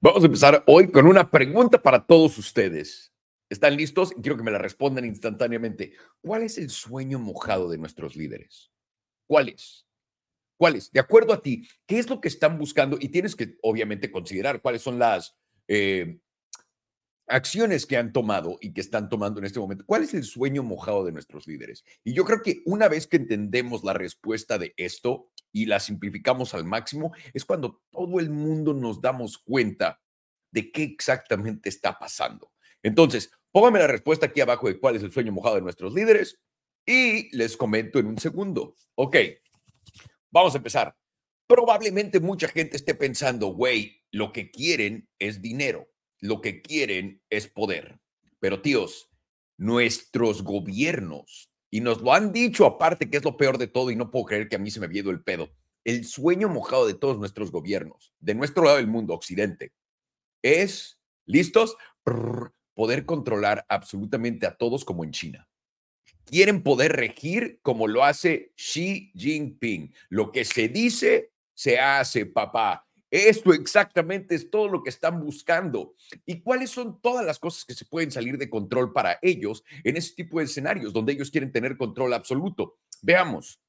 Vamos a empezar hoy con una pregunta para todos ustedes. ¿Están listos? Quiero que me la respondan instantáneamente. ¿Cuál es el sueño mojado de nuestros líderes? ¿Cuál es? ¿Cuál es? De acuerdo a ti, ¿qué es lo que están buscando? Y tienes que, obviamente, considerar cuáles son las eh, acciones que han tomado y que están tomando en este momento. ¿Cuál es el sueño mojado de nuestros líderes? Y yo creo que una vez que entendemos la respuesta de esto y la simplificamos al máximo, es cuando todo el mundo nos damos cuenta de qué exactamente está pasando. Entonces, póngame la respuesta aquí abajo de cuál es el sueño mojado de nuestros líderes y les comento en un segundo. Ok, vamos a empezar. Probablemente mucha gente esté pensando, güey, lo que quieren es dinero lo que quieren es poder. Pero tíos, nuestros gobiernos, y nos lo han dicho aparte que es lo peor de todo y no puedo creer que a mí se me ido el pedo, el sueño mojado de todos nuestros gobiernos, de nuestro lado del mundo, Occidente, es, listos, poder controlar absolutamente a todos como en China. Quieren poder regir como lo hace Xi Jinping. Lo que se dice, se hace, papá. Esto exactamente es todo lo que están buscando. ¿Y cuáles son todas las cosas que se pueden salir de control para ellos en ese tipo de escenarios donde ellos quieren tener control absoluto? Veamos,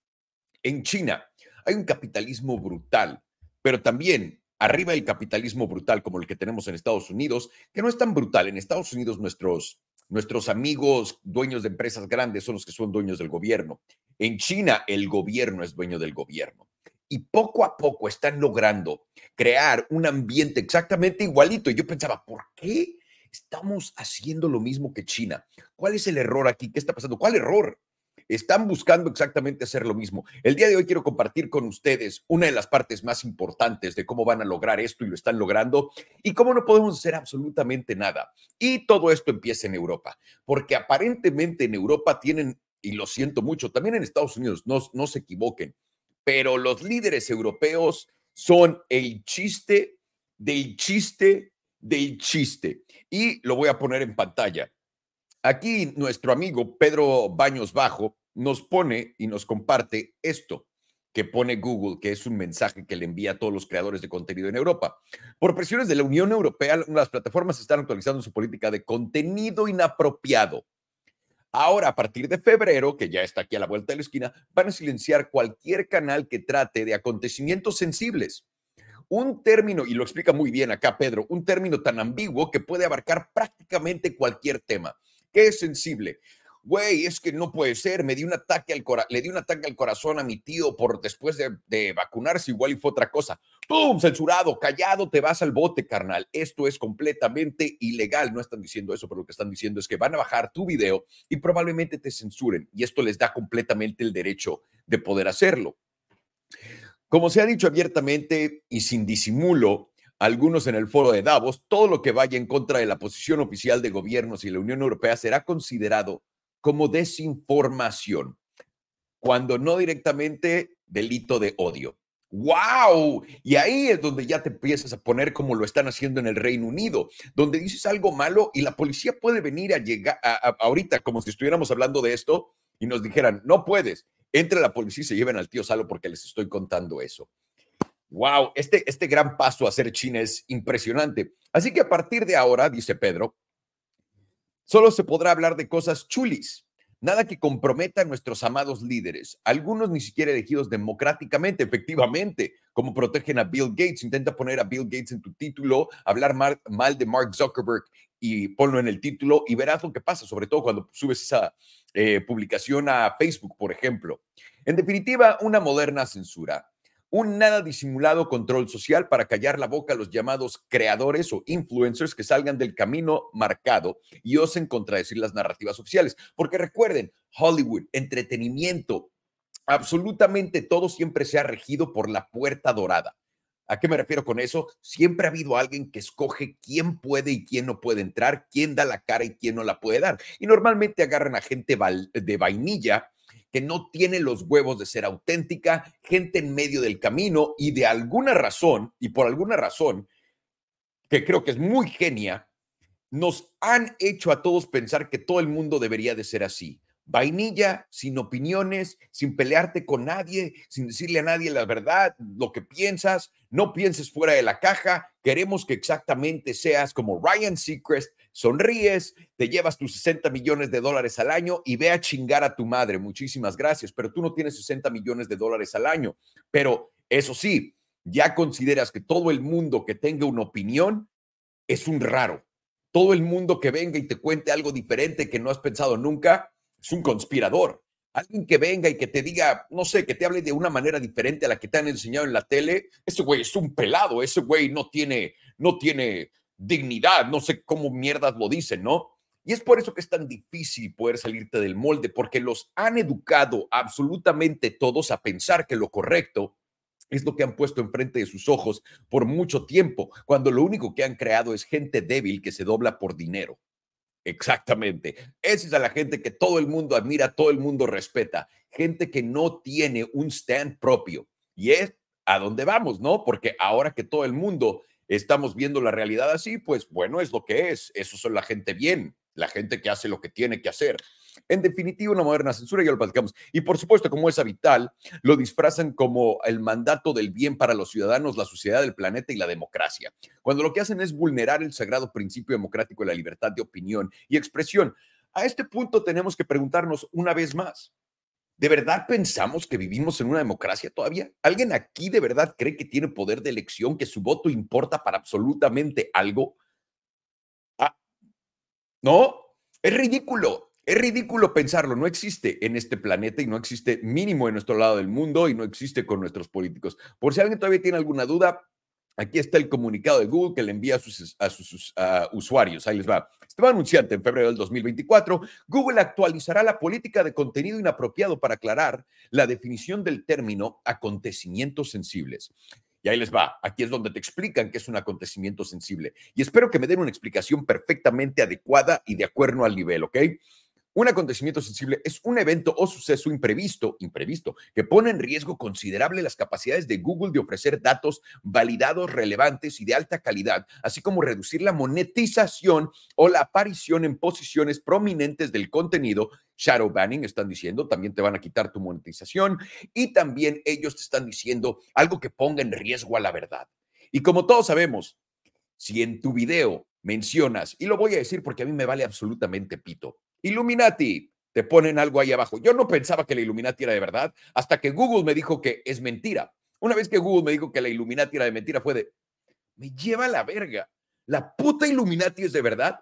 en China hay un capitalismo brutal, pero también arriba del capitalismo brutal como el que tenemos en Estados Unidos, que no es tan brutal. En Estados Unidos nuestros, nuestros amigos dueños de empresas grandes son los que son dueños del gobierno. En China el gobierno es dueño del gobierno y poco a poco están logrando crear un ambiente exactamente igualito. Y yo pensaba, ¿por qué estamos haciendo lo mismo que China? ¿Cuál es el error aquí? ¿Qué está pasando? ¿Cuál error? Están buscando exactamente hacer lo mismo. El día de hoy quiero compartir con ustedes una de las partes más importantes de cómo van a lograr esto y lo están logrando y cómo no podemos hacer absolutamente nada. Y todo esto empieza en Europa, porque aparentemente en Europa tienen, y lo siento mucho, también en Estados Unidos, no, no se equivoquen, pero los líderes europeos son el chiste del chiste del chiste. Y lo voy a poner en pantalla. Aquí nuestro amigo Pedro Baños Bajo nos pone y nos comparte esto que pone Google, que es un mensaje que le envía a todos los creadores de contenido en Europa. Por presiones de la Unión Europea, las plataformas están actualizando su política de contenido inapropiado Ahora, a partir de febrero, que ya está aquí a la vuelta de la esquina, van a silenciar cualquier canal que trate de acontecimientos sensibles. Un término, y lo explica muy bien acá Pedro, un término tan ambiguo que puede abarcar prácticamente cualquier tema. ¿Qué es sensible? Güey, es que no puede ser, me di un ataque al le di un ataque al corazón a mi tío por después de, de, vacunarse, igual y fue otra cosa. ¡Pum! Censurado, callado, te vas al bote, carnal. Esto es completamente ilegal. No están diciendo eso, pero lo que están diciendo es que van a bajar tu video y probablemente te censuren. Y esto les da completamente el derecho de poder hacerlo. Como se ha dicho abiertamente y sin disimulo, algunos en el foro de Davos, todo lo que vaya en contra de la posición oficial de gobiernos y la Unión Europea será considerado como desinformación, cuando no directamente delito de odio. ¡Wow! Y ahí es donde ya te empiezas a poner como lo están haciendo en el Reino Unido, donde dices algo malo y la policía puede venir a llegar ahorita, como si estuviéramos hablando de esto, y nos dijeran, no puedes, entre la policía y se lleven al tío Salo porque les estoy contando eso. ¡Wow! Este, este gran paso a ser China es impresionante. Así que a partir de ahora, dice Pedro, Solo se podrá hablar de cosas chulis, nada que comprometa a nuestros amados líderes, algunos ni siquiera elegidos democráticamente, efectivamente, como protegen a Bill Gates. Intenta poner a Bill Gates en tu título, hablar mal, de Mark Zuckerberg y ponlo en el título y verás lo que pasa, sobre todo cuando subes esa eh, publicación a Facebook, por ejemplo. En definitiva, una moderna censura un nada disimulado control social para callar la boca a los llamados creadores o influencers que salgan del camino marcado y osen contradecir las narrativas oficiales. Porque recuerden, Hollywood, entretenimiento, absolutamente todo siempre se ha regido por la puerta dorada. ¿A qué me refiero con eso? Siempre ha habido alguien que escoge quién puede y quién no puede entrar, quién da la cara y quién no la puede dar. Y normalmente agarran a gente de vainilla que no tiene los huevos de ser auténtica, gente en medio del camino y de alguna razón, y por alguna razón, que creo que es muy genia, nos han hecho a todos pensar que todo el mundo debería de ser así. Vainilla, sin opiniones, sin pelearte con nadie, sin decirle a nadie la verdad, lo que piensas, no pienses fuera de la caja, queremos que exactamente seas como Ryan Seacrest, sonríes, te llevas tus 60 millones de dólares al año y ve a chingar a tu madre, muchísimas gracias, pero tú no tienes 60 millones de dólares al año, pero eso sí, ya consideras que todo el mundo que tenga una opinión es un raro. Todo el mundo que venga y te cuente algo diferente que no has pensado nunca es un conspirador. Alguien que venga y que te diga, no sé, que te hable de una manera diferente a la que te han enseñado en la tele, ese güey es un pelado, ese güey no tiene, no tiene dignidad, no sé cómo mierdas lo dicen, ¿no? Y es por eso que es tan difícil poder salirte del molde, porque los han educado absolutamente todos a pensar que lo correcto es lo que han puesto enfrente de sus ojos por mucho tiempo, cuando lo único que han creado es gente débil que se dobla por dinero. Exactamente. Esa es a la gente que todo el mundo admira, todo el mundo respeta. Gente que no tiene un stand propio. Y es a dónde vamos, ¿no? Porque ahora que todo el mundo estamos viendo la realidad así, pues bueno, es lo que es. Eso son la gente bien, la gente que hace lo que tiene que hacer. En definitiva, una moderna censura, ya lo platicamos. Y por supuesto, como es vital, lo disfrazan como el mandato del bien para los ciudadanos, la sociedad, el planeta y la democracia. Cuando lo que hacen es vulnerar el sagrado principio democrático de la libertad de opinión y expresión. A este punto tenemos que preguntarnos una vez más. ¿De verdad pensamos que vivimos en una democracia todavía? ¿Alguien aquí de verdad cree que tiene poder de elección, que su voto importa para absolutamente algo? Ah, no, es ridículo. Es ridículo pensarlo, no existe en este planeta y no existe mínimo en nuestro lado del mundo y no existe con nuestros políticos. Por si alguien todavía tiene alguna duda, aquí está el comunicado de Google que le envía a sus, usuarios. Ahí les va. Estaba anunciante en febrero del 2024, Google actualizará la política de contenido inapropiado para aclarar la definición del término acontecimientos sensibles. Y ahí les va. Aquí es donde te explican qué es un acontecimiento sensible. Y espero que me den una explicación perfectamente adecuada y de acuerdo al nivel, ¿ok? Un acontecimiento sensible es un evento o suceso imprevisto, imprevisto, que pone en riesgo considerable las capacidades de Google de ofrecer datos validados, relevantes y de alta calidad, así como reducir la monetización o la aparición en posiciones prominentes del contenido. Shadow banning, están diciendo, también te van a quitar tu monetización y también ellos te están diciendo algo que ponga en riesgo a la verdad. Y como todos sabemos, si en tu video mencionas, y lo voy a decir porque a mí me vale absolutamente pito, Illuminati, te ponen algo ahí abajo. Yo no pensaba que la Illuminati era de verdad hasta que Google me dijo que es mentira. Una vez que Google me dijo que la Illuminati era de mentira, fue de, me lleva la verga. La puta Illuminati es de verdad.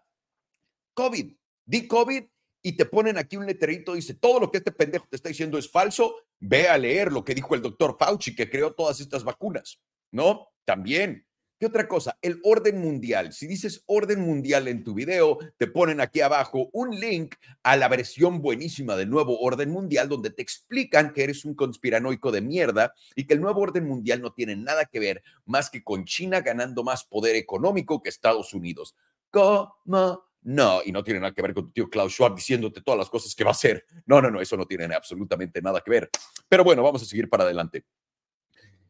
COVID, di COVID y te ponen aquí un letrerito, dice, todo lo que este pendejo te está diciendo es falso, ve a leer lo que dijo el doctor Fauci, que creó todas estas vacunas, ¿no? También, ¿Qué otra cosa? El orden mundial. Si dices orden mundial en tu video, te ponen aquí abajo un link a la versión buenísima del nuevo orden mundial donde te explican que eres un conspiranoico de mierda y que el nuevo orden mundial no tiene nada que ver más que con China ganando más poder económico que Estados Unidos. ¿Cómo? No, y no tiene nada que ver con tu tío Klaus Schwab diciéndote todas las cosas que va a hacer. No, no, no, eso no tiene absolutamente nada que ver. Pero bueno, vamos a seguir para adelante.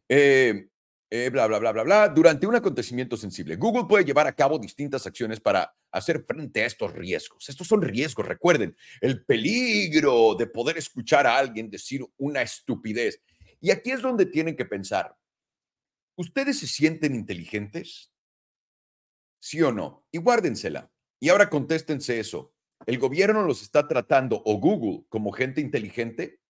Eh, eh, bla, bla, bla, bla, bla, durante un acontecimiento sensible. Google puede llevar a cabo distintas acciones para hacer frente a estos riesgos. Estos son riesgos, recuerden, el peligro de poder escuchar a alguien decir una estupidez. Y aquí es donde tienen que pensar, ¿ustedes se sienten inteligentes? ¿Sí o no? Y guárdensela. Y ahora contéstense eso. ¿El gobierno los está tratando o Google como gente inteligente?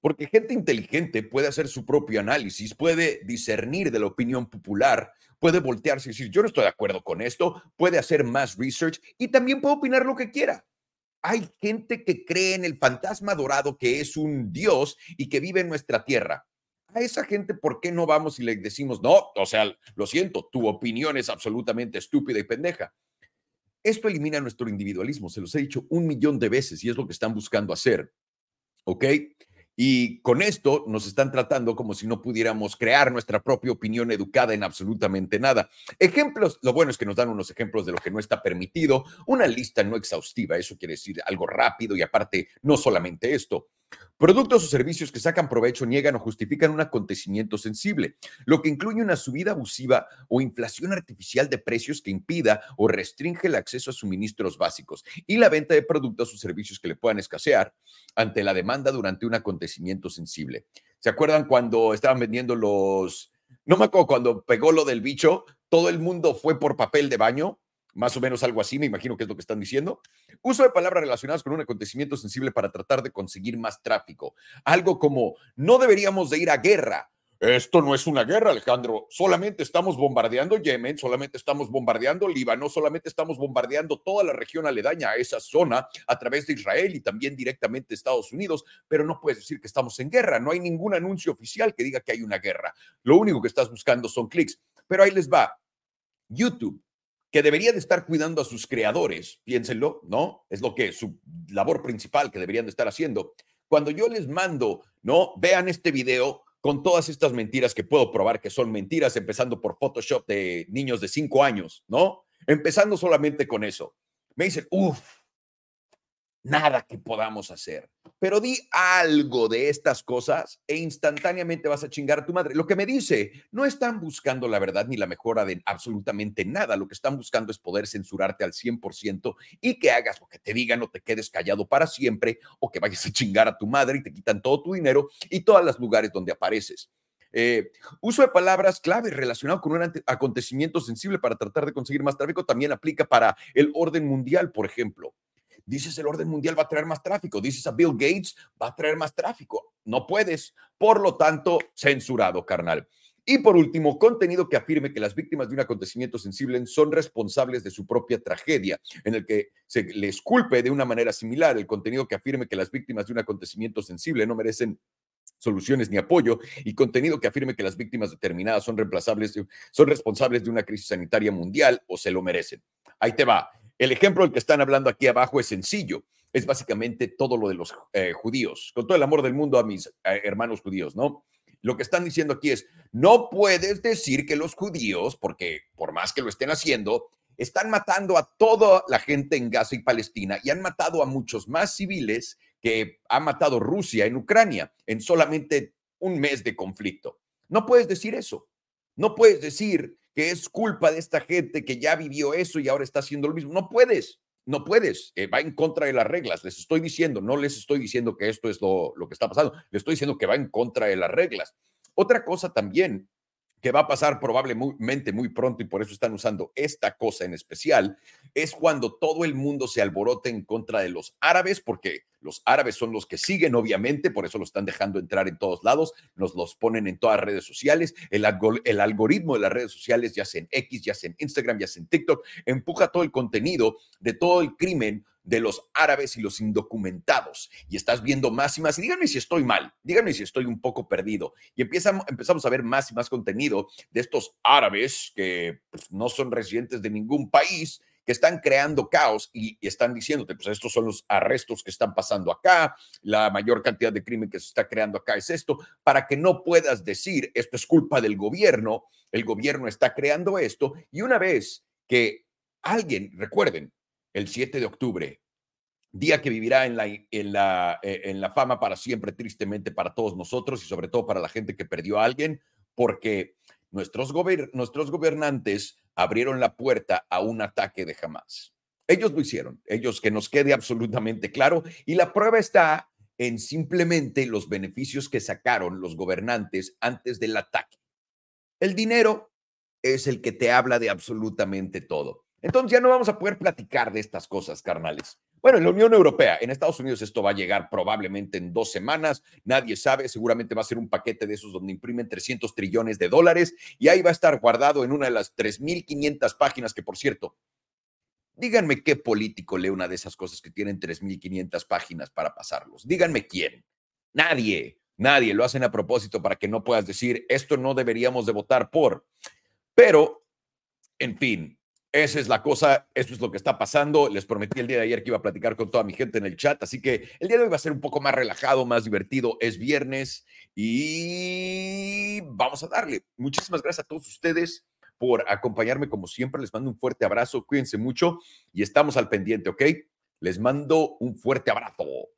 Porque gente inteligente puede hacer su propio análisis, puede discernir de la opinión popular, puede voltearse y decir, yo no estoy de acuerdo con esto, puede hacer más research y también puede opinar lo que quiera. Hay gente que cree en el fantasma dorado que es un dios y que vive en nuestra tierra. A esa gente, ¿por qué no vamos y le decimos, no, o sea, lo siento, tu opinión es absolutamente estúpida y pendeja? Esto elimina nuestro individualismo, se los he dicho un millón de veces y es lo que están buscando hacer. ¿Ok? Y con esto nos están tratando como si no pudiéramos crear nuestra propia opinión educada en absolutamente nada. Ejemplos, lo bueno es que nos dan unos ejemplos de lo que no está permitido, una lista no exhaustiva, eso quiere decir algo rápido y aparte no solamente esto. Productos o servicios que sacan provecho, niegan o justifican un acontecimiento sensible, lo que incluye una subida abusiva o inflación artificial de precios que impida o restringe el acceso a suministros básicos y la venta de productos o servicios que le puedan escasear ante la demanda durante un acontecimiento sensible. ¿Se acuerdan cuando estaban vendiendo los... No me acuerdo, cuando pegó lo del bicho, todo el mundo fue por papel de baño más o menos algo así, me imagino que es lo que están diciendo. Uso de palabras relacionadas con un acontecimiento sensible para tratar de conseguir más tráfico. Algo como, no deberíamos de ir a guerra. Esto no es una guerra, Alejandro. Solamente estamos bombardeando Yemen, solamente estamos bombardeando Líbano, solamente estamos bombardeando toda la región aledaña a esa zona a través de Israel y también directamente Estados Unidos, pero no puedes decir que estamos en guerra. No hay ningún anuncio oficial que diga que hay una guerra. Lo único que estás buscando son clics. Pero ahí les va. YouTube que debería de estar cuidando a sus creadores, piénsenlo, ¿no? Es lo que su labor principal que deberían de estar haciendo. Cuando yo les mando, ¿no? Vean este video con todas estas mentiras que puedo probar que son mentiras, empezando por Photoshop de niños de cinco años, ¿no? Empezando solamente con eso. Me dicen, uff, nada que podamos hacer. Pero di algo de estas cosas e instantáneamente vas a chingar a tu madre. Lo que me dice, no están buscando la verdad ni la mejora de absolutamente nada. Lo que están buscando es poder censurarte al 100% y que hagas lo que te digan o te quedes callado para siempre o que vayas a chingar a tu madre y te quitan todo tu dinero y todos los lugares donde apareces. Eh, uso de palabras clave relacionado con un acontecimiento sensible para tratar de conseguir más tráfico también aplica para el orden mundial, por ejemplo. Dices el orden mundial va a traer más tráfico. Dices a Bill Gates va a traer más tráfico. No puedes. Por lo tanto, censurado, carnal. Y por último, contenido que afirme que las víctimas de un acontecimiento sensible son responsables de su propia tragedia, en el que se les culpe de una manera similar. El contenido que afirme que las víctimas de un acontecimiento sensible no merecen soluciones ni apoyo y contenido que afirme que las víctimas determinadas son reemplazables, son responsables de una crisis sanitaria mundial o se lo merecen. Ahí te va. El ejemplo del que están hablando aquí abajo es sencillo. Es básicamente todo lo de los eh, judíos. Con todo el amor del mundo a mis eh, hermanos judíos, ¿no? Lo que están diciendo aquí es, no puedes decir que los judíos, porque por más que lo estén haciendo, están matando a toda la gente en Gaza y Palestina y han matado a muchos más civiles que ha matado Rusia en Ucrania en solamente un mes de conflicto. No puedes decir eso. No puedes decir es culpa de esta gente que ya vivió eso y ahora está haciendo lo mismo. No puedes, no puedes, eh, va en contra de las reglas. Les estoy diciendo, no les estoy diciendo que esto es lo, lo que está pasando, les estoy diciendo que va en contra de las reglas. Otra cosa también que va a pasar probablemente muy pronto y por eso están usando esta cosa en especial, es cuando todo el mundo se alborote en contra de los árabes, porque los árabes son los que siguen, obviamente, por eso lo están dejando entrar en todos lados, nos los ponen en todas redes sociales, el, el algoritmo de las redes sociales, ya sea en X, ya sea en Instagram, ya sea en TikTok, empuja todo el contenido de todo el crimen de los árabes y los indocumentados. Y estás viendo más y más. Y díganme si estoy mal, díganme si estoy un poco perdido. Y empezamos, empezamos a ver más y más contenido de estos árabes que pues, no son residentes de ningún país, que están creando caos y, están diciéndote, pues estos son los arrestos que están pasando acá, la mayor cantidad de crimen que se está creando acá es esto, para que no puedas decir, esto es culpa del gobierno, el gobierno está creando esto. Y una vez que alguien, recuerden, el 7 de octubre, día que vivirá en la, en la, eh, en la fama para siempre, tristemente para todos nosotros y sobre todo para la gente que perdió a alguien, porque nuestros, nuestros gobernantes abrieron la puerta a un ataque de jamás. Ellos lo hicieron, ellos que nos quede absolutamente claro, y la prueba está en simplemente los beneficios que sacaron los gobernantes antes del ataque. El dinero es el que te habla de absolutamente todo. Entonces ya no vamos a poder platicar de estas cosas, carnales. Bueno, en la Unión Europea, en Estados Unidos esto va a llegar probablemente en dos semanas, nadie sabe, seguramente va a ser un paquete de esos donde imprimen 300 trillones de dólares y ahí va a estar guardado en una de las 3.500 páginas que, por cierto, díganme qué político lee una de esas cosas que tienen 3.500 páginas para pasarlos. Díganme quién. Nadie, nadie lo hacen a propósito para que no puedas decir, esto no deberíamos de votar por. Pero, en fin, esa es la cosa, esto es lo que está pasando. Les prometí el día de ayer que iba a platicar con toda mi gente en el chat, así que el día de hoy va a ser un poco más relajado, más divertido. Es viernes y vamos a darle. Muchísimas gracias a todos ustedes por acompañarme como siempre. Les mando un fuerte abrazo, cuídense mucho y estamos al pendiente, ¿ok? Les mando un fuerte abrazo.